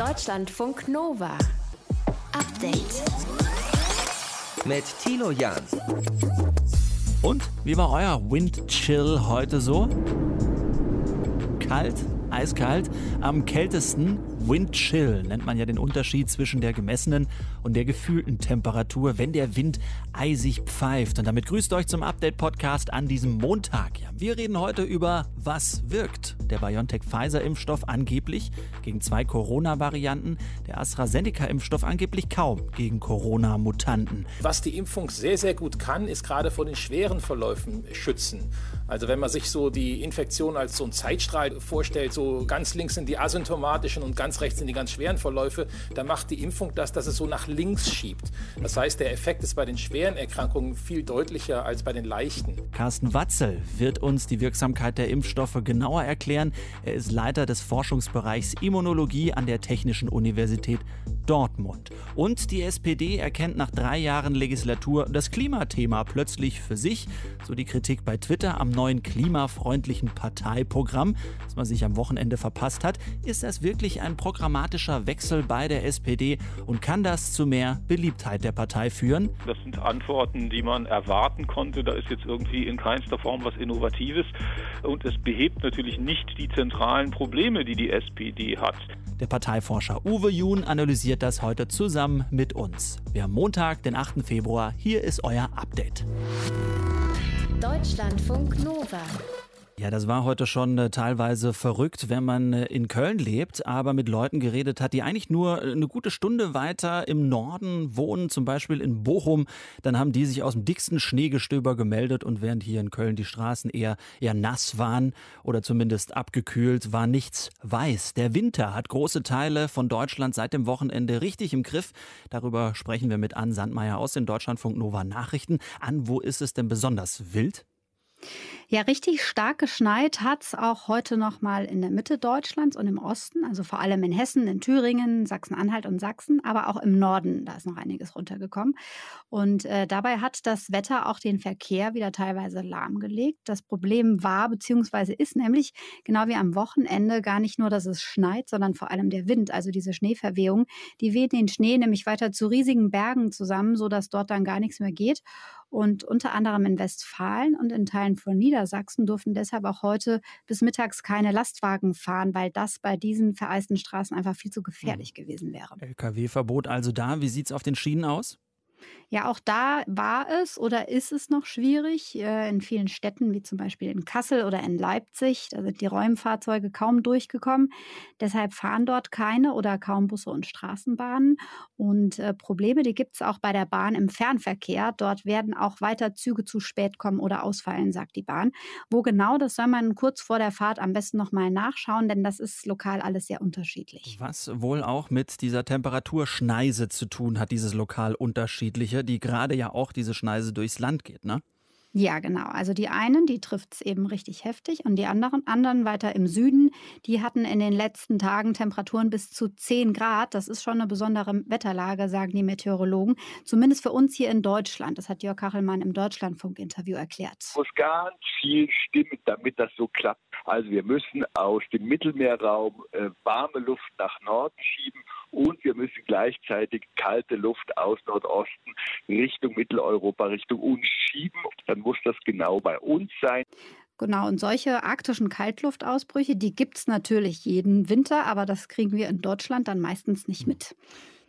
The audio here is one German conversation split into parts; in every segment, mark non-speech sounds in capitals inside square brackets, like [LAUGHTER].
Deutschlandfunk Nova. Update. Mit Tilo Jan. Und wie war euer Windchill heute so? Kalt? Eiskalt? Am kältesten Windchill nennt man ja den Unterschied zwischen der gemessenen und der gefühlten Temperatur, wenn der Wind eisig pfeift. Und damit grüßt euch zum Update-Podcast an diesem Montag. Ja, wir reden heute über was wirkt. Der BioNTech-Pfizer-Impfstoff angeblich gegen zwei Corona-Varianten, der AstraZeneca-Impfstoff angeblich kaum gegen Corona-Mutanten. Was die Impfung sehr, sehr gut kann, ist gerade vor den schweren Verläufen schützen. Also wenn man sich so die Infektion als so ein Zeitstrahl vorstellt, so ganz links sind die asymptomatischen und ganz rechts sind die ganz schweren Verläufe, dann macht die Impfung das, dass es so nach links schiebt. Das heißt, der Effekt ist bei den schweren Erkrankungen viel deutlicher als bei den leichten. Carsten Watzel wird uns die Wirksamkeit der Impfstoffe genauer erklären. Er ist Leiter des Forschungsbereichs Immunologie an der Technischen Universität Dortmund. Und die SPD erkennt nach drei Jahren Legislatur das Klimathema plötzlich für sich. So die Kritik bei Twitter am neuen klimafreundlichen Parteiprogramm, das man sich am Wochenende verpasst hat. Ist das wirklich ein programmatischer Wechsel bei der SPD und kann das zu mehr Beliebtheit der Partei führen? Das sind Antworten, die man erwarten konnte. Da ist jetzt irgendwie in keinster Form was Innovatives. Und es behebt natürlich nicht die zentralen Probleme, die die SPD hat. Der Parteiforscher Uwe Jun analysiert das heute zusammen mit uns. Wir haben Montag, den 8. Februar. Hier ist euer Update. Deutschlandfunk Nova. Ja, das war heute schon äh, teilweise verrückt, wenn man äh, in Köln lebt, aber mit Leuten geredet hat, die eigentlich nur äh, eine gute Stunde weiter im Norden wohnen, zum Beispiel in Bochum. Dann haben die sich aus dem dicksten Schneegestöber gemeldet und während hier in Köln die Straßen eher, eher nass waren oder zumindest abgekühlt, war nichts weiß. Der Winter hat große Teile von Deutschland seit dem Wochenende richtig im Griff. Darüber sprechen wir mit Ann Sandmeier aus den Deutschlandfunk Nova Nachrichten. An, wo ist es denn besonders wild? Ja, richtig stark geschneit hat es auch heute noch mal in der Mitte Deutschlands und im Osten, also vor allem in Hessen, in Thüringen, Sachsen-Anhalt und Sachsen, aber auch im Norden, da ist noch einiges runtergekommen. Und äh, dabei hat das Wetter auch den Verkehr wieder teilweise lahmgelegt. Das Problem war bzw. ist nämlich genau wie am Wochenende gar nicht nur, dass es schneit, sondern vor allem der Wind, also diese Schneeverwehung, die weht den Schnee nämlich weiter zu riesigen Bergen zusammen, sodass dort dann gar nichts mehr geht. Und unter anderem in Westfalen und in Teilen von Niedersachsen durften deshalb auch heute bis mittags keine Lastwagen fahren, weil das bei diesen vereisten Straßen einfach viel zu gefährlich mhm. gewesen wäre. Lkw-Verbot also da. Wie sieht es auf den Schienen aus? Ja, auch da war es oder ist es noch schwierig. Äh, in vielen Städten, wie zum Beispiel in Kassel oder in Leipzig, da sind die Räumfahrzeuge kaum durchgekommen. Deshalb fahren dort keine oder kaum Busse und Straßenbahnen. Und äh, Probleme, die gibt es auch bei der Bahn im Fernverkehr. Dort werden auch weiter Züge zu spät kommen oder ausfallen, sagt die Bahn. Wo genau, das soll man kurz vor der Fahrt am besten nochmal nachschauen, denn das ist lokal alles sehr unterschiedlich. Was wohl auch mit dieser Temperaturschneise zu tun hat, dieses lokal unterschiedliche die gerade ja auch diese Schneise durchs Land geht, ne? Ja, genau. Also die einen, die trifft es eben richtig heftig und die anderen, anderen weiter im Süden, die hatten in den letzten Tagen Temperaturen bis zu 10 Grad. Das ist schon eine besondere Wetterlage, sagen die Meteorologen. Zumindest für uns hier in Deutschland. Das hat Jörg Kachelmann im Deutschlandfunk-Interview erklärt. Es muss ganz viel stimmen, damit das so klappt. Also wir müssen aus dem Mittelmeerraum äh, warme Luft nach Norden schieben und wir müssen gleichzeitig kalte Luft aus Nordosten Richtung Mitteleuropa, Richtung uns schieben. Dann muss das genau bei uns sein. Genau, und solche arktischen Kaltluftausbrüche, die gibt es natürlich jeden Winter, aber das kriegen wir in Deutschland dann meistens nicht mit.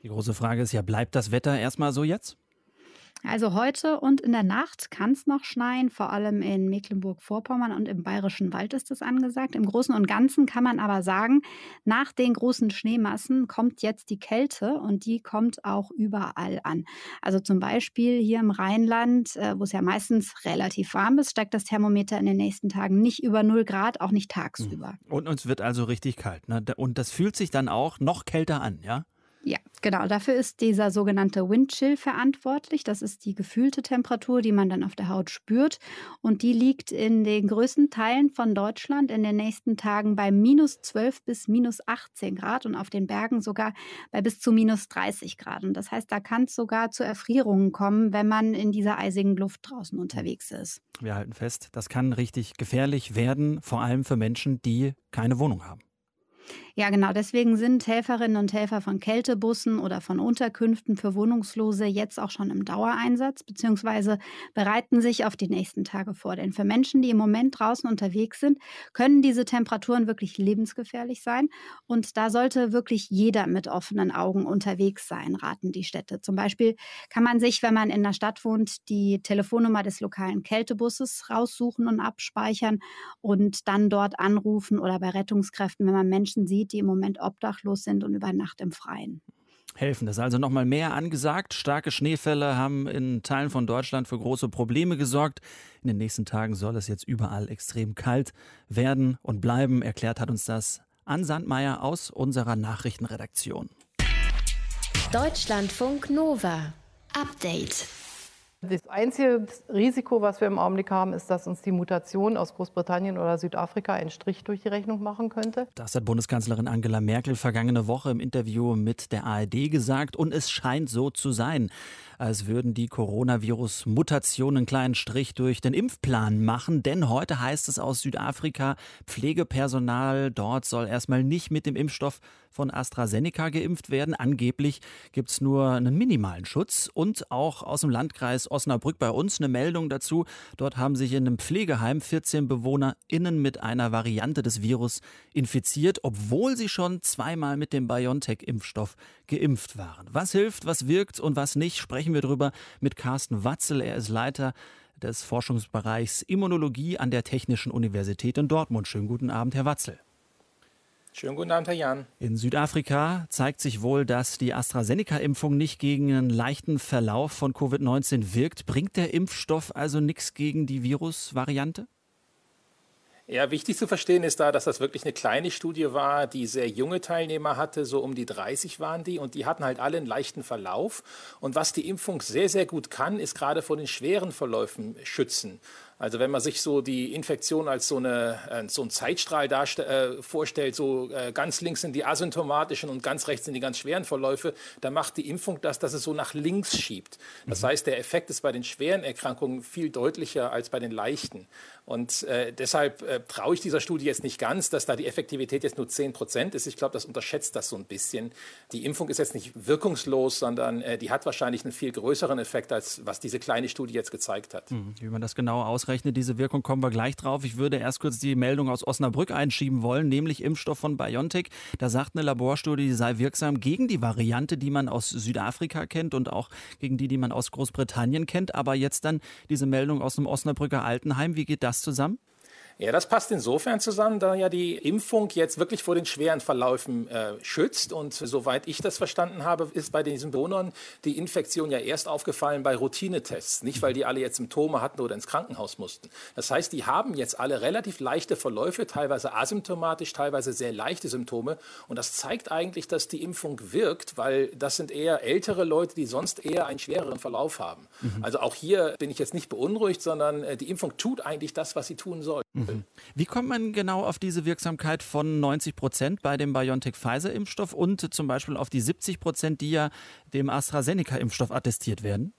Die große Frage ist ja, bleibt das Wetter erstmal so jetzt? Also heute und in der Nacht kann es noch schneien, vor allem in Mecklenburg-Vorpommern und im Bayerischen Wald ist es angesagt. Im Großen und Ganzen kann man aber sagen, nach den großen Schneemassen kommt jetzt die Kälte und die kommt auch überall an. Also zum Beispiel hier im Rheinland, äh, wo es ja meistens relativ warm ist, steigt das Thermometer in den nächsten Tagen nicht über 0 Grad, auch nicht tagsüber. Und uns wird also richtig kalt. Ne? Und das fühlt sich dann auch noch kälter an, ja? Ja, genau. Dafür ist dieser sogenannte Windchill verantwortlich. Das ist die gefühlte Temperatur, die man dann auf der Haut spürt. Und die liegt in den größten Teilen von Deutschland in den nächsten Tagen bei minus 12 bis minus 18 Grad und auf den Bergen sogar bei bis zu minus 30 Grad. Und das heißt, da kann es sogar zu Erfrierungen kommen, wenn man in dieser eisigen Luft draußen unterwegs ist. Wir halten fest, das kann richtig gefährlich werden, vor allem für Menschen, die keine Wohnung haben. Ja, genau. Deswegen sind Helferinnen und Helfer von Kältebussen oder von Unterkünften für Wohnungslose jetzt auch schon im Dauereinsatz bzw. bereiten sich auf die nächsten Tage vor. Denn für Menschen, die im Moment draußen unterwegs sind, können diese Temperaturen wirklich lebensgefährlich sein. Und da sollte wirklich jeder mit offenen Augen unterwegs sein, raten die Städte. Zum Beispiel kann man sich, wenn man in der Stadt wohnt, die Telefonnummer des lokalen Kältebusses raussuchen und abspeichern und dann dort anrufen oder bei Rettungskräften, wenn man Menschen sieht, die im Moment obdachlos sind und über Nacht im Freien. Helfen. Das ist also nochmal mehr angesagt. Starke Schneefälle haben in Teilen von Deutschland für große Probleme gesorgt. In den nächsten Tagen soll es jetzt überall extrem kalt werden und bleiben. Erklärt hat uns das Ann Sandmeier aus unserer Nachrichtenredaktion. Deutschlandfunk Nova. Update. Das einzige Risiko, was wir im Augenblick haben, ist, dass uns die Mutation aus Großbritannien oder Südafrika einen Strich durch die Rechnung machen könnte. Das hat Bundeskanzlerin Angela Merkel vergangene Woche im Interview mit der ARD gesagt. Und es scheint so zu sein, als würden die Coronavirus-Mutationen einen kleinen Strich durch den Impfplan machen. Denn heute heißt es aus Südafrika, Pflegepersonal dort soll erstmal nicht mit dem Impfstoff von AstraZeneca geimpft werden. Angeblich gibt es nur einen minimalen Schutz. Und auch aus dem Landkreis Osnabrück bei uns eine Meldung dazu. Dort haben sich in einem Pflegeheim 14 BewohnerInnen mit einer Variante des Virus infiziert, obwohl sie schon zweimal mit dem BioNTech-Impfstoff geimpft waren. Was hilft, was wirkt und was nicht, sprechen wir darüber mit Carsten Watzel. Er ist Leiter des Forschungsbereichs Immunologie an der Technischen Universität in Dortmund. Schönen guten Abend, Herr Watzel. Schönen guten Abend, Herr Jan. In Südafrika zeigt sich wohl, dass die AstraZeneca-Impfung nicht gegen einen leichten Verlauf von Covid-19 wirkt. Bringt der Impfstoff also nichts gegen die Virusvariante? Ja, wichtig zu verstehen ist da, dass das wirklich eine kleine Studie war, die sehr junge Teilnehmer hatte, so um die 30 waren die und die hatten halt alle einen leichten Verlauf. Und was die Impfung sehr, sehr gut kann, ist gerade vor den schweren Verläufen schützen. Also wenn man sich so die Infektion als so, eine, äh, so einen Zeitstrahl äh, vorstellt, so äh, ganz links sind die asymptomatischen und ganz rechts sind die ganz schweren Verläufe, dann macht die Impfung das, dass es so nach links schiebt. Das mhm. heißt, der Effekt ist bei den schweren Erkrankungen viel deutlicher als bei den leichten. Und äh, deshalb äh, traue ich dieser Studie jetzt nicht ganz, dass da die Effektivität jetzt nur 10 Prozent ist. Ich glaube, das unterschätzt das so ein bisschen. Die Impfung ist jetzt nicht wirkungslos, sondern äh, die hat wahrscheinlich einen viel größeren Effekt, als was diese kleine Studie jetzt gezeigt hat. Mhm. Wie man das genau ausrechnet ausrechnet, diese Wirkung, kommen wir gleich drauf. Ich würde erst kurz die Meldung aus Osnabrück einschieben wollen, nämlich Impfstoff von BioNTech. Da sagt eine Laborstudie, die sei wirksam gegen die Variante, die man aus Südafrika kennt und auch gegen die, die man aus Großbritannien kennt. Aber jetzt dann diese Meldung aus dem Osnabrücker Altenheim. Wie geht das zusammen? Ja, das passt insofern zusammen, da ja die Impfung jetzt wirklich vor den schweren Verläufen äh, schützt. Und soweit ich das verstanden habe, ist bei diesen Bewohnern die Infektion ja erst aufgefallen bei Routinetests. Nicht, weil die alle jetzt Symptome hatten oder ins Krankenhaus mussten. Das heißt, die haben jetzt alle relativ leichte Verläufe, teilweise asymptomatisch, teilweise sehr leichte Symptome. Und das zeigt eigentlich, dass die Impfung wirkt, weil das sind eher ältere Leute, die sonst eher einen schwereren Verlauf haben. Mhm. Also auch hier bin ich jetzt nicht beunruhigt, sondern äh, die Impfung tut eigentlich das, was sie tun soll. Mhm. Mhm. Wie kommt man genau auf diese Wirksamkeit von 90 Prozent bei dem BioNTech-Pfizer-Impfstoff und zum Beispiel auf die 70 Prozent, die ja dem AstraZeneca-Impfstoff attestiert werden?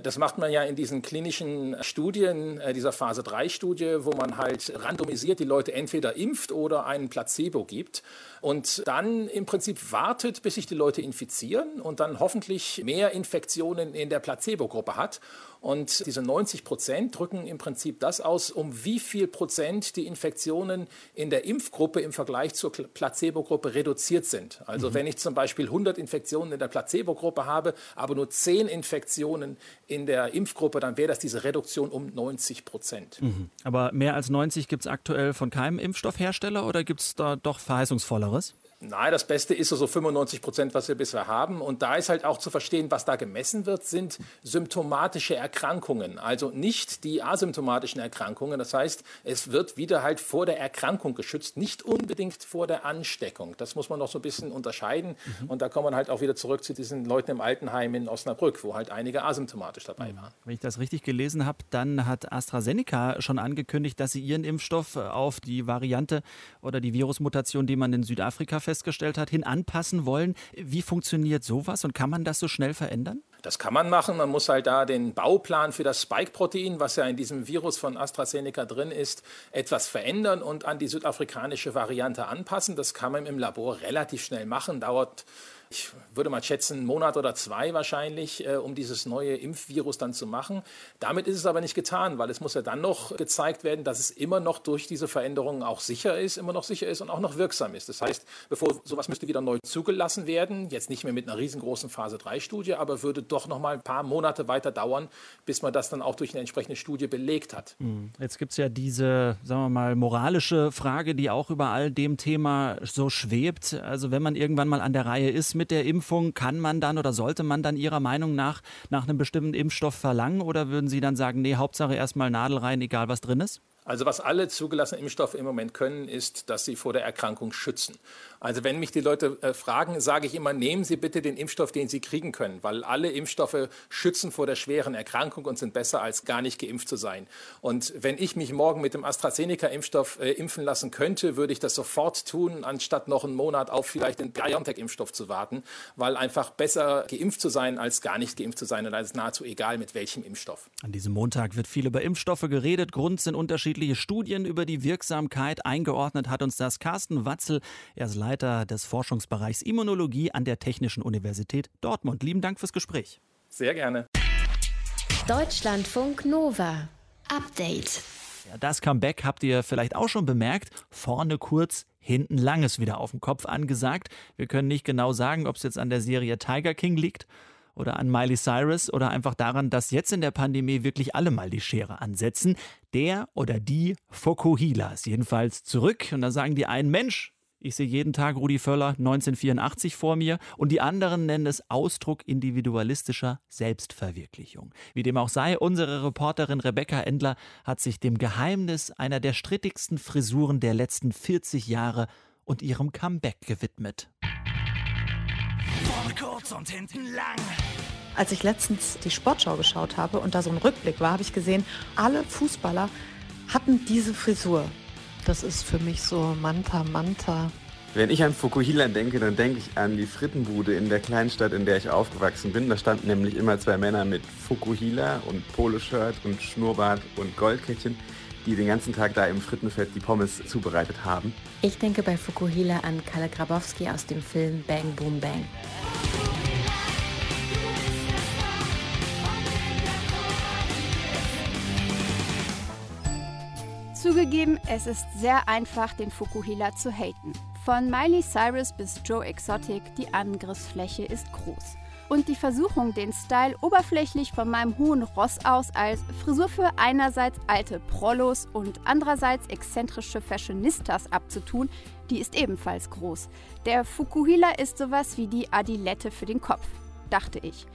Das macht man ja in diesen klinischen Studien, äh, dieser Phase 3 Studie, wo man halt randomisiert die Leute entweder impft oder einen Placebo gibt und dann im Prinzip wartet, bis sich die Leute infizieren und dann hoffentlich mehr Infektionen in der Placebo-Gruppe hat. Und diese 90 Prozent drücken im Prinzip das aus, um wie viel Prozent die Infektionen in der Impfgruppe im Vergleich zur Placebo-Gruppe reduziert sind. Also mhm. wenn ich zum Beispiel 100 Infektionen in der Placebo-Gruppe habe, aber nur 10 Infektionen in der Impfgruppe, dann wäre das diese Reduktion um 90 Prozent. Mhm. Aber mehr als 90 gibt es aktuell von keinem Impfstoffhersteller oder gibt es da doch verheißungsvolleres? Nein, das Beste ist so 95 Prozent, was wir bisher haben. Und da ist halt auch zu verstehen, was da gemessen wird, sind symptomatische Erkrankungen. Also nicht die asymptomatischen Erkrankungen. Das heißt, es wird wieder halt vor der Erkrankung geschützt, nicht unbedingt vor der Ansteckung. Das muss man noch so ein bisschen unterscheiden. Mhm. Und da kommen wir halt auch wieder zurück zu diesen Leuten im Altenheim in Osnabrück, wo halt einige asymptomatisch dabei waren. Wenn ich das richtig gelesen habe, dann hat AstraZeneca schon angekündigt, dass sie ihren Impfstoff auf die Variante oder die Virusmutation, die man in Südafrika festgestellt hat, hin anpassen wollen. Wie funktioniert sowas und kann man das so schnell verändern? Das kann man machen. Man muss halt da den Bauplan für das Spike-Protein, was ja in diesem Virus von AstraZeneca drin ist, etwas verändern und an die südafrikanische Variante anpassen. Das kann man im Labor relativ schnell machen, dauert ich würde mal schätzen, einen Monat oder zwei wahrscheinlich, äh, um dieses neue Impfvirus dann zu machen. Damit ist es aber nicht getan, weil es muss ja dann noch gezeigt werden, dass es immer noch durch diese Veränderungen auch sicher ist, immer noch sicher ist und auch noch wirksam ist. Das heißt, bevor sowas müsste wieder neu zugelassen werden, jetzt nicht mehr mit einer riesengroßen Phase 3 Studie, aber würde doch noch mal ein paar Monate weiter dauern, bis man das dann auch durch eine entsprechende Studie belegt hat. Hm. Jetzt gibt es ja diese, sagen wir mal, moralische Frage, die auch über all dem Thema so schwebt. Also wenn man irgendwann mal an der Reihe ist mit der Impfung, kann man dann oder sollte man dann Ihrer Meinung nach nach einem bestimmten Impfstoff verlangen oder würden Sie dann sagen, nee, Hauptsache erstmal Nadel rein, egal was drin ist? Also was alle zugelassenen Impfstoffe im Moment können, ist, dass sie vor der Erkrankung schützen. Also wenn mich die Leute äh, fragen, sage ich immer, nehmen Sie bitte den Impfstoff, den Sie kriegen können, weil alle Impfstoffe schützen vor der schweren Erkrankung und sind besser als gar nicht geimpft zu sein. Und wenn ich mich morgen mit dem AstraZeneca-Impfstoff äh, impfen lassen könnte, würde ich das sofort tun, anstatt noch einen Monat auf vielleicht den BioNTech-Impfstoff zu warten, weil einfach besser geimpft zu sein als gar nicht geimpft zu sein und ist nahezu egal mit welchem Impfstoff. An diesem Montag wird viel über Impfstoffe geredet. Grund sind unterschiedliche unterschiedliche Studien über die Wirksamkeit. Eingeordnet hat uns das Carsten Watzel. Er ist Leiter des Forschungsbereichs Immunologie an der Technischen Universität Dortmund. Lieben Dank fürs Gespräch. Sehr gerne. Deutschlandfunk Nova. Update. Ja, das Comeback habt ihr vielleicht auch schon bemerkt. Vorne kurz, hinten langes wieder auf dem Kopf angesagt. Wir können nicht genau sagen, ob es jetzt an der Serie Tiger King liegt oder an Miley Cyrus oder einfach daran, dass jetzt in der Pandemie wirklich alle mal die Schere ansetzen. Der oder die Fokuhila ist jedenfalls zurück und da sagen die einen Mensch, ich sehe jeden Tag Rudi Völler 1984 vor mir und die anderen nennen es Ausdruck individualistischer Selbstverwirklichung. Wie dem auch sei, unsere Reporterin Rebecca Endler hat sich dem Geheimnis einer der strittigsten Frisuren der letzten 40 Jahre und ihrem Comeback gewidmet. Vorne kurz und hinten lang. Als ich letztens die Sportschau geschaut habe und da so ein Rückblick war, habe ich gesehen, alle Fußballer hatten diese Frisur. Das ist für mich so Manta Manta. Wenn ich an Fukuhila denke, dann denke ich an die Frittenbude in der Kleinstadt, in der ich aufgewachsen bin. Da standen nämlich immer zwei Männer mit Fukuhila und Poloshirt und Schnurrbart und Goldkettchen, die den ganzen Tag da im Frittenfett die Pommes zubereitet haben. Ich denke bei Fukuhila an Kalle Grabowski aus dem Film Bang Boom Bang. Zugegeben, es ist sehr einfach, den Fukuhila zu haten. Von Miley Cyrus bis Joe Exotic, die Angriffsfläche ist groß. Und die Versuchung, den Style oberflächlich von meinem hohen Ross aus als Frisur für einerseits alte Prollos und andererseits exzentrische Fashionistas abzutun, die ist ebenfalls groß. Der Fukuhila ist sowas wie die Adilette für den Kopf, dachte ich.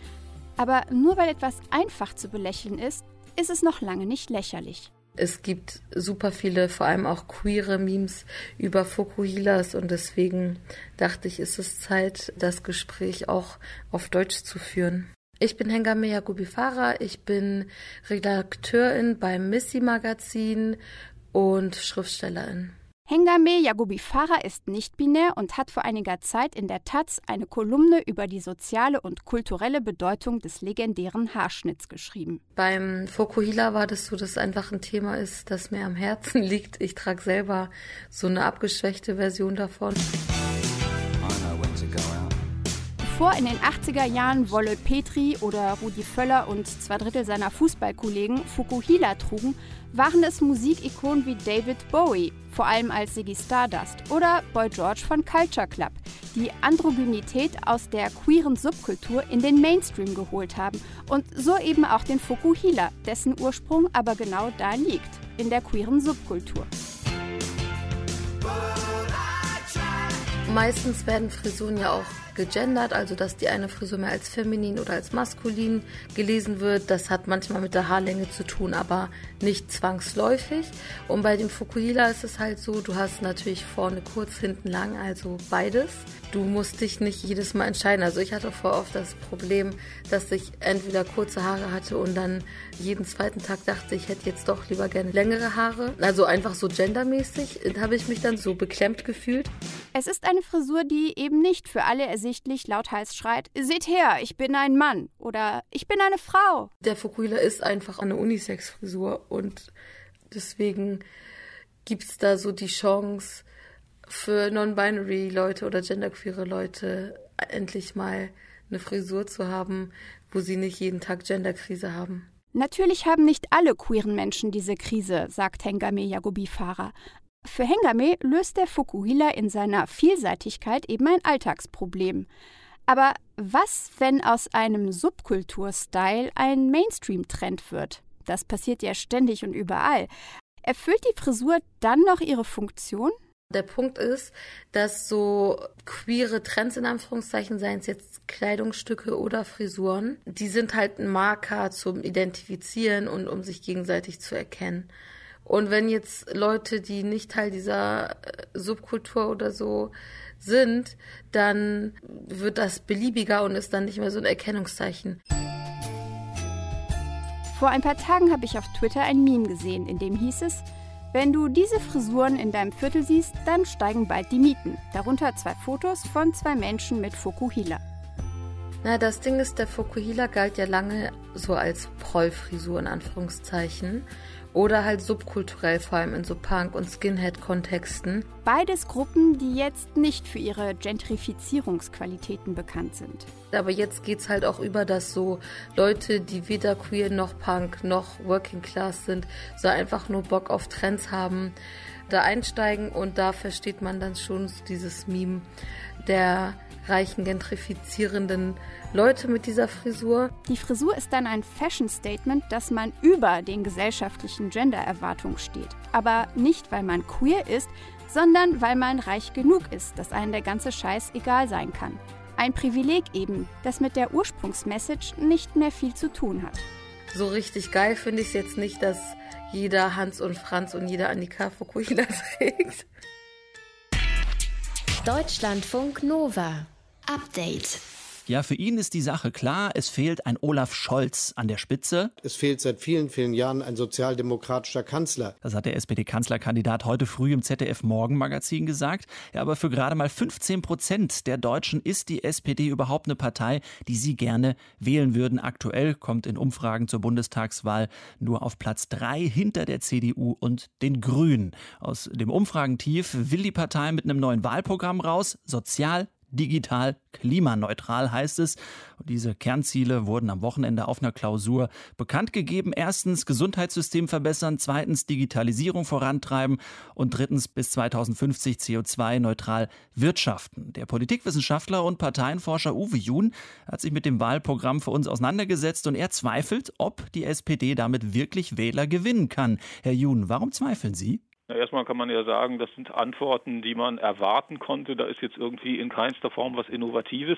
Aber nur weil etwas einfach zu belächeln ist, ist es noch lange nicht lächerlich. Es gibt super viele, vor allem auch queere Memes über Fokuhilas und deswegen dachte ich, ist es Zeit, das Gespräch auch auf Deutsch zu führen. Ich bin Hengame Yakubifara, ich bin Redakteurin beim Missy Magazin und Schriftstellerin. Hengame Yagubi Farah ist nicht binär und hat vor einiger Zeit in der Taz eine Kolumne über die soziale und kulturelle Bedeutung des legendären Haarschnitts geschrieben. Beim Fokuhila war das so, dass es einfach ein Thema ist, das mir am Herzen [LAUGHS] liegt. Ich trage selber so eine abgeschwächte Version davon. Bevor in den 80er Jahren Wolle Petri oder Rudi Völler und zwei Drittel seiner Fußballkollegen Fukuhila trugen, waren es Musikikonen wie David Bowie, vor allem als Ziggy Stardust, oder Boy George von Culture Club, die Androgynität aus der queeren Subkultur in den Mainstream geholt haben und so eben auch den Fukuhila, dessen Ursprung aber genau da liegt, in der queeren Subkultur. Meistens werden Frisuren ja auch gegendert, also dass die eine Frisur mehr als feminin oder als maskulin gelesen wird. Das hat manchmal mit der Haarlänge zu tun, aber nicht zwangsläufig. Und bei dem Fukuhila ist es halt so, du hast natürlich vorne kurz, hinten lang, also beides. Du musst dich nicht jedes Mal entscheiden. Also ich hatte vor oft das Problem, dass ich entweder kurze Haare hatte und dann jeden zweiten Tag dachte, ich hätte jetzt doch lieber gerne längere Haare. Also einfach so gendermäßig, habe ich mich dann so beklemmt gefühlt. Es ist eine Frisur, die eben nicht für alle ersichtlich lauthals schreit: Seht her, ich bin ein Mann oder ich bin eine Frau. Der Fukuhila ist einfach eine Unisex-Frisur und deswegen gibt es da so die Chance für non-binary-Leute oder genderqueere Leute endlich mal eine Frisur zu haben, wo sie nicht jeden Tag Genderkrise haben. Natürlich haben nicht alle queeren Menschen diese Krise, sagt Hengame Yagobi Farah. Für Hengame löst der Fukuhila in seiner Vielseitigkeit eben ein Alltagsproblem. Aber was, wenn aus einem Subkulturstyle ein Mainstream-Trend wird? Das passiert ja ständig und überall. Erfüllt die Frisur dann noch ihre Funktion? Der Punkt ist, dass so queere Trends in Anführungszeichen, seien es jetzt Kleidungsstücke oder Frisuren, die sind halt ein Marker zum Identifizieren und um sich gegenseitig zu erkennen. Und wenn jetzt Leute, die nicht Teil dieser äh, Subkultur oder so sind, dann wird das beliebiger und ist dann nicht mehr so ein Erkennungszeichen. Vor ein paar Tagen habe ich auf Twitter ein Meme gesehen, in dem hieß es, wenn du diese Frisuren in deinem Viertel siehst, dann steigen bald die Mieten. Darunter zwei Fotos von zwei Menschen mit Fokuhila. Na, das Ding ist, der Fokuhila galt ja lange so als Prollfrisur in Anführungszeichen oder halt subkulturell, vor allem in so Punk- und Skinhead-Kontexten. Beides Gruppen, die jetzt nicht für ihre Gentrifizierungsqualitäten bekannt sind. Aber jetzt geht es halt auch über, dass so Leute, die weder queer noch Punk noch Working Class sind, so einfach nur Bock auf Trends haben, da einsteigen und da versteht man dann schon dieses Meme der reichen, gentrifizierenden Leute mit dieser Frisur. Die Frisur ist dann ein Fashion-Statement, dass man über den gesellschaftlichen Gender-Erwartungen steht. Aber nicht, weil man queer ist, sondern weil man reich genug ist, dass einem der ganze Scheiß egal sein kann. Ein Privileg eben, das mit der Ursprungsmessage nicht mehr viel zu tun hat. So richtig geil finde ich es jetzt nicht, dass jeder Hans und Franz und jeder Annika Fukuhila [LAUGHS] trägt. Deutschlandfunk Nova. Update. Ja, für ihn ist die Sache klar. Es fehlt ein Olaf Scholz an der Spitze. Es fehlt seit vielen, vielen Jahren ein sozialdemokratischer Kanzler. Das hat der SPD-Kanzlerkandidat heute früh im ZDF-Morgenmagazin gesagt. Ja, aber für gerade mal 15 Prozent der Deutschen ist die SPD überhaupt eine Partei, die sie gerne wählen würden. Aktuell kommt in Umfragen zur Bundestagswahl nur auf Platz drei hinter der CDU und den Grünen. Aus dem Umfragentief will die Partei mit einem neuen Wahlprogramm raus. Sozial, digital klimaneutral heißt es. Und diese Kernziele wurden am Wochenende auf einer Klausur bekannt gegeben. Erstens Gesundheitssystem verbessern, zweitens Digitalisierung vorantreiben und drittens bis 2050 CO2-neutral wirtschaften. Der Politikwissenschaftler und Parteienforscher Uwe Jun hat sich mit dem Wahlprogramm für uns auseinandergesetzt und er zweifelt, ob die SPD damit wirklich Wähler gewinnen kann. Herr Jun, warum zweifeln Sie? Na, erstmal kann man ja sagen, das sind Antworten, die man erwarten konnte. Da ist jetzt irgendwie in keinster Form was Innovatives.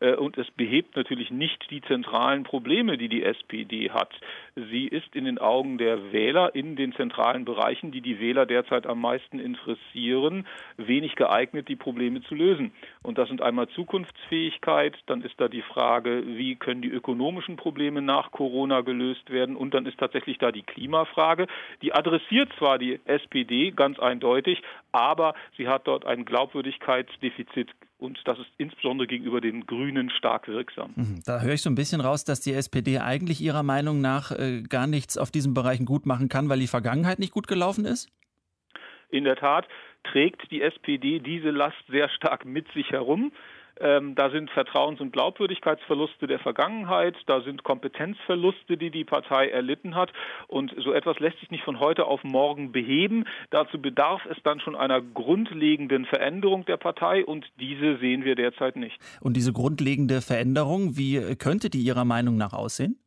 Äh, und es behebt natürlich nicht die zentralen Probleme, die die SPD hat. Sie ist in den Augen der Wähler in den zentralen Bereichen, die die Wähler derzeit am meisten interessieren, wenig geeignet, die Probleme zu lösen. Und das sind einmal Zukunftsfähigkeit, dann ist da die Frage, wie können die ökonomischen Probleme nach Corona gelöst werden und dann ist tatsächlich da die Klimafrage. Die adressiert zwar die SPD, SPD ganz eindeutig, aber sie hat dort ein Glaubwürdigkeitsdefizit und das ist insbesondere gegenüber den Grünen stark wirksam. Mhm. Da höre ich so ein bisschen raus, dass die SPD eigentlich ihrer Meinung nach äh, gar nichts auf diesen Bereichen gut machen kann, weil die Vergangenheit nicht gut gelaufen ist? In der Tat trägt die SPD diese Last sehr stark mit sich herum. Ähm, da sind Vertrauens- und Glaubwürdigkeitsverluste der Vergangenheit, da sind Kompetenzverluste, die die Partei erlitten hat. Und so etwas lässt sich nicht von heute auf morgen beheben. Dazu bedarf es dann schon einer grundlegenden Veränderung der Partei und diese sehen wir derzeit nicht. Und diese grundlegende Veränderung, wie könnte die Ihrer Meinung nach aussehen?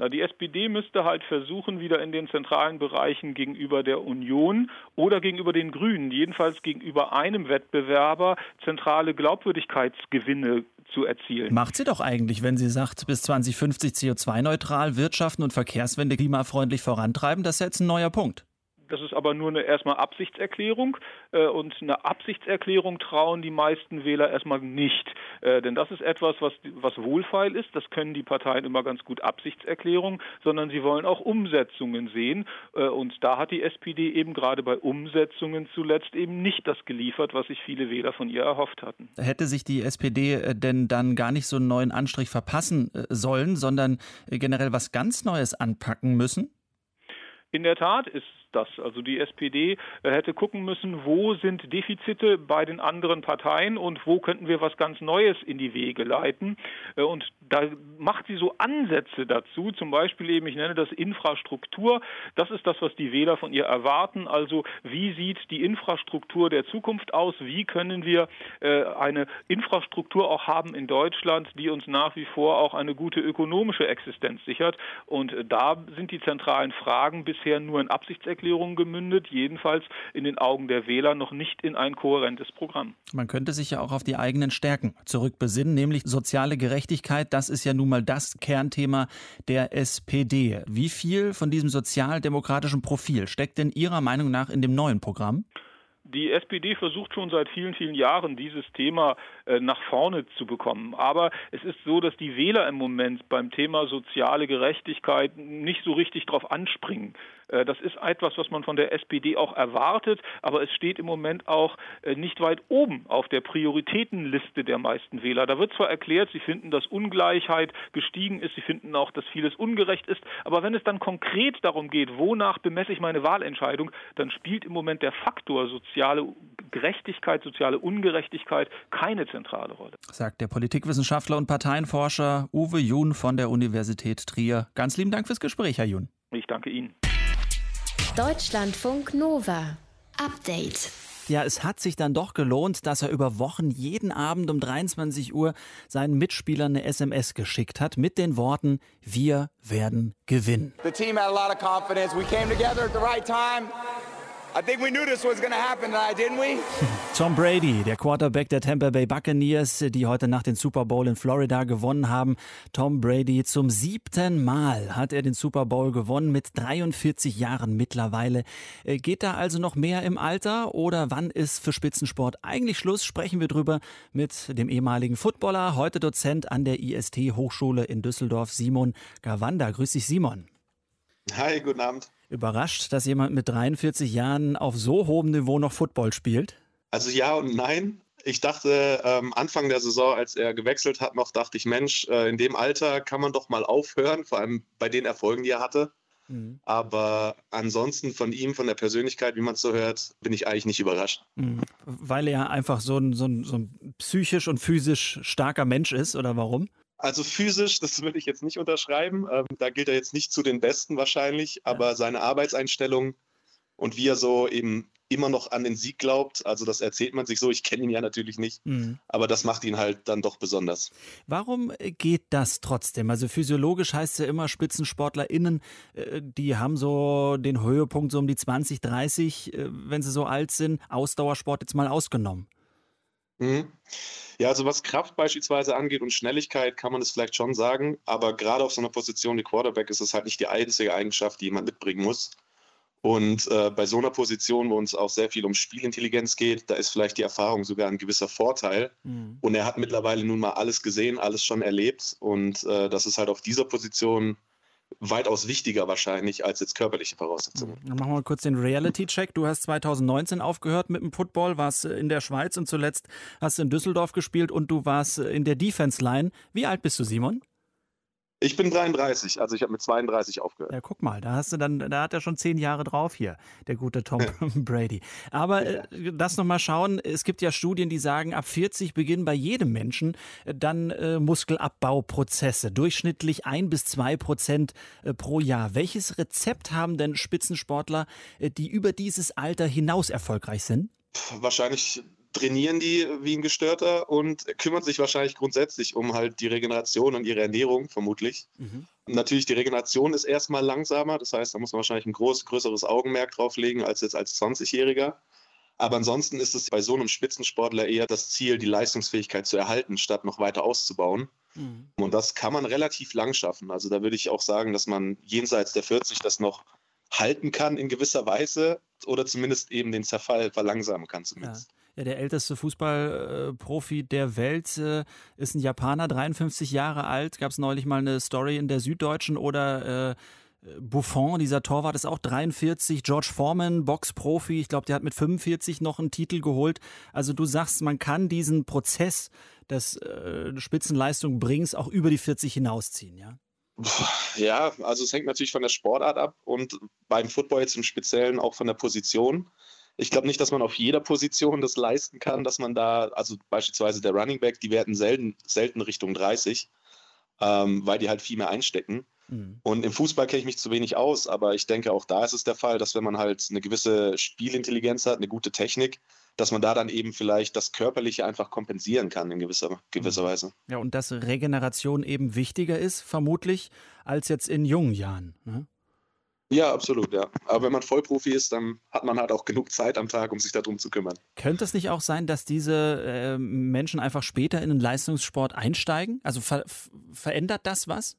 Na, die SPD müsste halt versuchen, wieder in den zentralen Bereichen gegenüber der Union oder gegenüber den Grünen, jedenfalls gegenüber einem Wettbewerber, zentrale Glaubwürdigkeitsgewinne zu erzielen. Macht sie doch eigentlich, wenn sie sagt, bis 2050 CO2-neutral wirtschaften und Verkehrswende klimafreundlich vorantreiben, das ist jetzt ein neuer Punkt. Das ist aber nur eine erstmal Absichtserklärung äh, und eine Absichtserklärung trauen die meisten Wähler erstmal nicht. Äh, denn das ist etwas, was, was wohlfeil ist. Das können die Parteien immer ganz gut Absichtserklärungen, sondern sie wollen auch Umsetzungen sehen. Äh, und da hat die SPD eben gerade bei Umsetzungen zuletzt eben nicht das geliefert, was sich viele Wähler von ihr erhofft hatten. Hätte sich die SPD äh, denn dann gar nicht so einen neuen Anstrich verpassen äh, sollen, sondern äh, generell was ganz Neues anpacken müssen? In der Tat ist das. Also die SPD äh, hätte gucken müssen, wo sind Defizite bei den anderen Parteien und wo könnten wir was ganz Neues in die Wege leiten. Äh, und da macht sie so Ansätze dazu, zum Beispiel eben, ich nenne das Infrastruktur. Das ist das, was die Wähler von ihr erwarten. Also wie sieht die Infrastruktur der Zukunft aus? Wie können wir äh, eine Infrastruktur auch haben in Deutschland, die uns nach wie vor auch eine gute ökonomische Existenz sichert? Und da sind die zentralen Fragen bisher nur in Absichtserklärungen Absichtserklärung gemündet, jedenfalls in den Augen der Wähler noch nicht in ein kohärentes Programm. Man könnte sich ja auch auf die eigenen Stärken zurückbesinnen, nämlich soziale Gerechtigkeit. Das ist ja nun mal das Kernthema der SPD. Wie viel von diesem sozialdemokratischen Profil steckt denn Ihrer Meinung nach in dem neuen Programm? Die SPD versucht schon seit vielen, vielen Jahren, dieses Thema nach vorne zu bekommen. Aber es ist so, dass die Wähler im Moment beim Thema soziale Gerechtigkeit nicht so richtig darauf anspringen. Äh, das ist etwas, was man von der SPD auch erwartet, aber es steht im Moment auch äh, nicht weit oben auf der Prioritätenliste der meisten Wähler. Da wird zwar erklärt, sie finden, dass Ungleichheit gestiegen ist, sie finden auch, dass vieles ungerecht ist, aber wenn es dann konkret darum geht, wonach bemesse ich meine Wahlentscheidung, dann spielt im Moment der Faktor soziale Gerechtigkeit, soziale Ungerechtigkeit keine zentrale Rolle. Sagt der Politikwissenschaftler und Parteienforscher Uwe Jun von der Universität Trier. Ganz lieben Dank fürs Gespräch, Herr Jun. Ich danke Ihnen. Deutschlandfunk Nova. Update. Ja, es hat sich dann doch gelohnt, dass er über Wochen jeden Abend um 23 Uhr seinen Mitspielern eine SMS geschickt hat mit den Worten: Wir werden gewinnen. The team had a lot of confidence. We came together at the right time. I think we knew this was going to happen tonight, didn't we? [LAUGHS] Tom Brady, der Quarterback der Tampa Bay Buccaneers, die heute Nacht den Super Bowl in Florida gewonnen haben. Tom Brady zum siebten Mal hat er den Super Bowl gewonnen mit 43 Jahren mittlerweile. Äh, geht da also noch mehr im Alter oder wann ist für Spitzensport eigentlich Schluss? Sprechen wir drüber mit dem ehemaligen Footballer, heute Dozent an der IST Hochschule in Düsseldorf, Simon Gawanda. Grüß dich, Simon. Hi, guten Abend. Überrascht, dass jemand mit 43 Jahren auf so hohem Niveau noch Football spielt? Also ja und nein. Ich dachte ähm, Anfang der Saison, als er gewechselt hat, noch dachte ich, Mensch, äh, in dem Alter kann man doch mal aufhören, vor allem bei den Erfolgen, die er hatte. Mhm. Aber ansonsten von ihm, von der Persönlichkeit, wie man es so hört, bin ich eigentlich nicht überrascht. Mhm. Weil er einfach so ein, so, ein, so ein psychisch und physisch starker Mensch ist, oder warum? Also physisch, das würde ich jetzt nicht unterschreiben. Ähm, da gilt er jetzt nicht zu den Besten wahrscheinlich, aber seine Arbeitseinstellung und wie er so eben immer noch an den Sieg glaubt, also das erzählt man sich so, ich kenne ihn ja natürlich nicht, mhm. aber das macht ihn halt dann doch besonders. Warum geht das trotzdem? Also physiologisch heißt es ja immer, SpitzensportlerInnen, äh, die haben so den Höhepunkt so um die 20, 30, äh, wenn sie so alt sind, Ausdauersport jetzt mal ausgenommen. Mhm. Ja, also was Kraft beispielsweise angeht und Schnelligkeit, kann man es vielleicht schon sagen. Aber gerade auf so einer Position wie Quarterback ist es halt nicht die einzige Eigenschaft, die jemand mitbringen muss. Und äh, bei so einer Position, wo es auch sehr viel um Spielintelligenz geht, da ist vielleicht die Erfahrung sogar ein gewisser Vorteil. Mhm. Und er hat mittlerweile nun mal alles gesehen, alles schon erlebt. Und äh, das ist halt auf dieser Position weitaus wichtiger wahrscheinlich als jetzt körperliche Voraussetzungen. Dann machen wir kurz den Reality-Check. Du hast 2019 aufgehört mit dem Football, warst in der Schweiz und zuletzt hast du in Düsseldorf gespielt und du warst in der Defense-Line. Wie alt bist du, Simon? Ich bin 33, also ich habe mit 32 aufgehört. Ja, guck mal, da hast du dann, da hat er schon zehn Jahre drauf hier, der gute Tom [LAUGHS] Brady. Aber äh, das nochmal schauen, es gibt ja Studien, die sagen, ab 40 beginnen bei jedem Menschen äh, dann äh, Muskelabbauprozesse, durchschnittlich ein bis zwei Prozent äh, pro Jahr. Welches Rezept haben denn Spitzensportler, äh, die über dieses Alter hinaus erfolgreich sind? Wahrscheinlich trainieren die wie ein Gestörter und kümmern sich wahrscheinlich grundsätzlich um halt die Regeneration und ihre Ernährung, vermutlich. Mhm. Natürlich, die Regeneration ist erstmal langsamer, das heißt, da muss man wahrscheinlich ein groß, größeres Augenmerk drauf legen als jetzt als 20-Jähriger. Aber ansonsten ist es bei so einem Spitzensportler eher das Ziel, die Leistungsfähigkeit zu erhalten, statt noch weiter auszubauen. Mhm. Und das kann man relativ lang schaffen. Also da würde ich auch sagen, dass man jenseits der 40 das noch halten kann in gewisser Weise oder zumindest eben den Zerfall verlangsamen kann zumindest. Ja. Der älteste Fußballprofi der Welt äh, ist ein Japaner, 53 Jahre alt. Gab es neulich mal eine Story in der Süddeutschen oder äh, Buffon, dieser Torwart, ist auch 43. George Foreman, Boxprofi, ich glaube, der hat mit 45 noch einen Titel geholt. Also du sagst, man kann diesen Prozess des äh, Spitzenleistungbrings auch über die 40 hinausziehen, ja? Ja, also es hängt natürlich von der Sportart ab und beim Football jetzt im Speziellen auch von der Position. Ich glaube nicht, dass man auf jeder Position das leisten kann, dass man da, also beispielsweise der Running Back, die werden selten, selten Richtung 30, ähm, weil die halt viel mehr einstecken. Mhm. Und im Fußball kenne ich mich zu wenig aus, aber ich denke, auch da ist es der Fall, dass wenn man halt eine gewisse Spielintelligenz hat, eine gute Technik, dass man da dann eben vielleicht das Körperliche einfach kompensieren kann in gewisser, gewisser mhm. Weise. Ja, und dass Regeneration eben wichtiger ist, vermutlich, als jetzt in jungen Jahren. Ne? Ja, absolut, ja. Aber wenn man Vollprofi ist, dann hat man halt auch genug Zeit am Tag, um sich darum zu kümmern. Könnte es nicht auch sein, dass diese äh, Menschen einfach später in den Leistungssport einsteigen? Also ver verändert das was?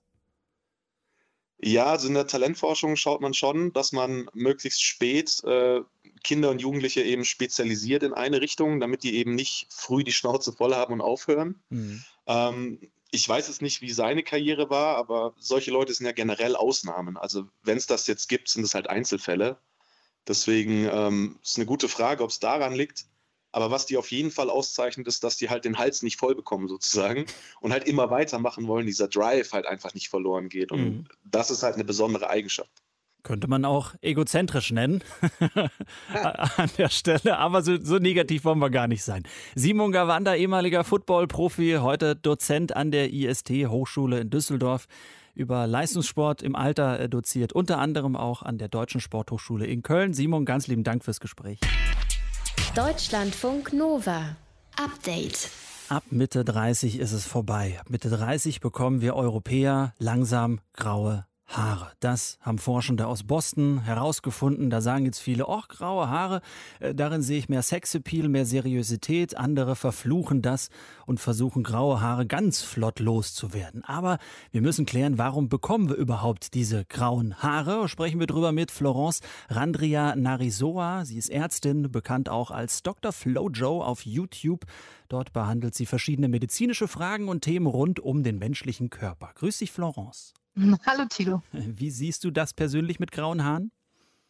Ja, also in der Talentforschung schaut man schon, dass man möglichst spät äh, Kinder und Jugendliche eben spezialisiert in eine Richtung, damit die eben nicht früh die Schnauze voll haben und aufhören. Mhm. Ähm, ich weiß es nicht, wie seine Karriere war, aber solche Leute sind ja generell Ausnahmen. Also wenn es das jetzt gibt, sind es halt Einzelfälle. Deswegen ähm, ist eine gute Frage, ob es daran liegt. Aber was die auf jeden Fall auszeichnet, ist, dass die halt den Hals nicht voll bekommen sozusagen [LAUGHS] und halt immer weitermachen wollen, dieser Drive halt einfach nicht verloren geht. Und mhm. das ist halt eine besondere Eigenschaft. Könnte man auch egozentrisch nennen [LAUGHS] [LAUGHS] an der Stelle, aber so, so, negativ wollen wir gar nicht sein. Simon Gawanda, ehemaliger Football-Profi, heute Dozent an der IST Hochschule in Düsseldorf über Leistungssport im Alter äh, doziert, unter anderem auch an der Deutschen Sporthochschule in Köln. Simon, ganz lieben Dank fürs Gespräch. Deutschlandfunk Nova. Update. Ab Mitte 30 ist es vorbei. Ab Mitte 30 bekommen wir Europäer langsam graue Haare. Das haben Forschende aus Boston herausgefunden. Da sagen jetzt viele, ach, graue Haare, äh, darin sehe ich mehr Sexappeal, mehr Seriosität. Andere verfluchen das und versuchen, graue Haare ganz flott loszuwerden. Aber wir müssen klären, warum bekommen wir überhaupt diese grauen Haare? Sprechen wir drüber mit Florence Randria Narisoa. Sie ist Ärztin, bekannt auch als Dr. Flojo auf YouTube. Dort behandelt sie verschiedene medizinische Fragen und Themen rund um den menschlichen Körper. Grüß dich, Florence. [LAUGHS] Hallo Tilo. Wie siehst du das persönlich mit grauen Haaren?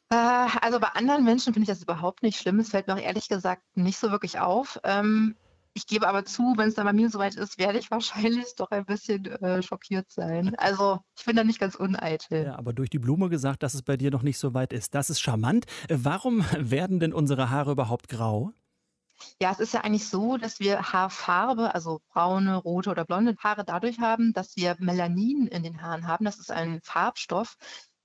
Äh, also bei anderen Menschen finde ich das überhaupt nicht schlimm. Es fällt mir auch ehrlich gesagt nicht so wirklich auf. Ähm, ich gebe aber zu, wenn es dann bei mir soweit ist, werde ich [LAUGHS] wahrscheinlich doch ein bisschen äh, schockiert sein. Also ich bin da nicht ganz uneitel. Ja, aber durch die Blume gesagt, dass es bei dir noch nicht so weit ist. Das ist charmant. Warum [LAUGHS] werden denn unsere Haare überhaupt grau? Ja, es ist ja eigentlich so, dass wir Haarfarbe, also braune, rote oder blonde Haare dadurch haben, dass wir Melanin in den Haaren haben. Das ist ein Farbstoff.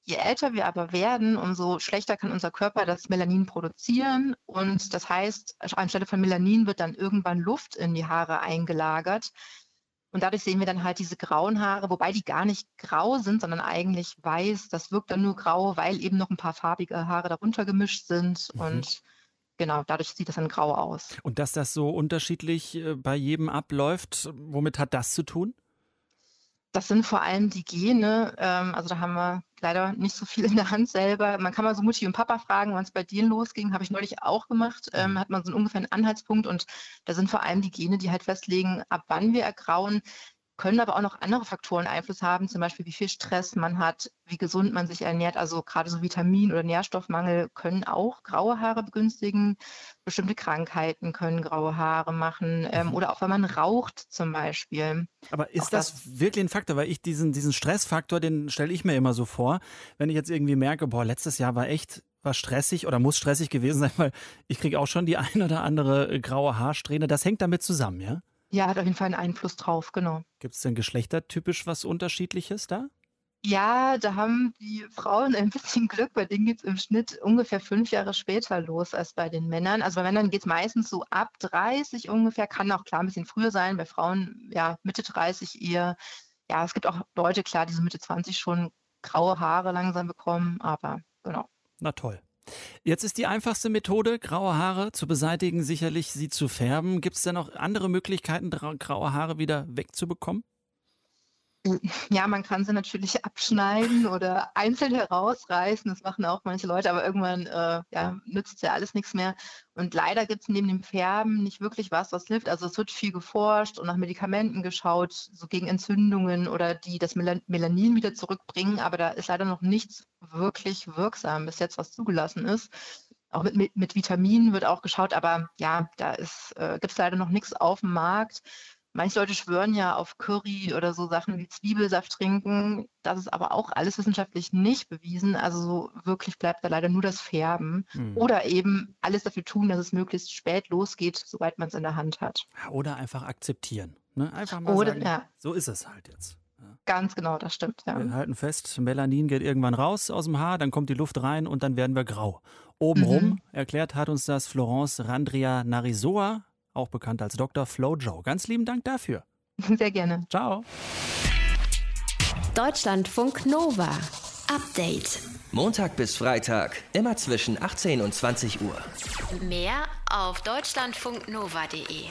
Je älter wir aber werden, umso schlechter kann unser Körper das Melanin produzieren. Und das heißt, anstelle von Melanin wird dann irgendwann Luft in die Haare eingelagert. Und dadurch sehen wir dann halt diese grauen Haare, wobei die gar nicht grau sind, sondern eigentlich weiß. Das wirkt dann nur grau, weil eben noch ein paar farbige Haare darunter gemischt sind. Mhm. Und genau, dadurch sieht das dann grau aus. Und dass das so unterschiedlich äh, bei jedem abläuft, womit hat das zu tun? Das sind vor allem die Gene. Ähm, also da haben wir leider nicht so viel in der Hand selber. Man kann mal so Mutti und Papa fragen, wann es bei denen losging. Habe ich neulich auch gemacht. Ähm, mhm. hat man so einen ungefähr einen Anhaltspunkt und da sind vor allem die Gene, die halt festlegen, ab wann wir ergrauen können aber auch noch andere Faktoren Einfluss haben, zum Beispiel wie viel Stress man hat, wie gesund man sich ernährt. Also gerade so Vitamin- oder Nährstoffmangel können auch graue Haare begünstigen. Bestimmte Krankheiten können graue Haare machen ähm, mhm. oder auch wenn man raucht zum Beispiel. Aber ist das, das, wirklich ein Faktor? Weil ich diesen, diesen Stressfaktor, den stelle ich mir immer so vor, wenn ich jetzt irgendwie merke, boah, letztes Jahr war echt war stressig oder muss stressig gewesen sein, [LAUGHS] weil ich kriege auch schon die ein oder andere äh, graue Haarsträhne. Das hängt damit zusammen, ja? Ja, hat auf jeden Fall einen Einfluss drauf, genau. Gibt es denn geschlechtertypisch was Unterschiedliches da? Ja, da haben die Frauen ein bisschen Glück. Bei denen geht es im Schnitt ungefähr fünf Jahre später los als bei den Männern. Also bei Männern geht es meistens so ab 30 ungefähr, kann auch klar ein bisschen früher sein. Bei Frauen ja Mitte 30 eher. Ja, es gibt auch Leute, klar, die so Mitte 20 schon graue Haare langsam bekommen, aber genau. Na toll. Jetzt ist die einfachste Methode, graue Haare zu beseitigen, sicherlich sie zu färben. Gibt es denn noch andere Möglichkeiten, graue Haare wieder wegzubekommen? Ja, man kann sie natürlich [LAUGHS] abschneiden oder einzeln herausreißen. Das machen auch manche Leute, aber irgendwann äh, ja, nützt ja alles nichts mehr. Und leider gibt es neben dem Färben nicht wirklich was, was hilft. Also es wird viel geforscht und nach Medikamenten geschaut, so gegen Entzündungen oder die das Melanin wieder zurückbringen, aber da ist leider noch nichts wirklich wirksam bis jetzt, was zugelassen ist. Auch mit, mit, mit Vitaminen wird auch geschaut, aber ja, da äh, gibt es leider noch nichts auf dem Markt. Manche Leute schwören ja auf Curry oder so Sachen wie Zwiebelsaft trinken. Das ist aber auch alles wissenschaftlich nicht bewiesen. Also so wirklich bleibt da leider nur das Färben. Mhm. Oder eben alles dafür tun, dass es möglichst spät losgeht, soweit man es in der Hand hat. Oder einfach akzeptieren. Ne? Einfach mal oder, sagen, ja. so ist es halt jetzt. Ja. Ganz genau, das stimmt. Ja. Wir halten fest, Melanin geht irgendwann raus aus dem Haar, dann kommt die Luft rein und dann werden wir grau. Obenrum, mhm. erklärt hat uns das Florence Randria Narisoa, auch bekannt als Dr. Flojo. Ganz lieben Dank dafür. [LAUGHS] Sehr gerne. Ciao. Deutschlandfunk Nova. Update. Montag bis Freitag, immer zwischen 18 und 20 Uhr. Mehr auf deutschlandfunknova.de.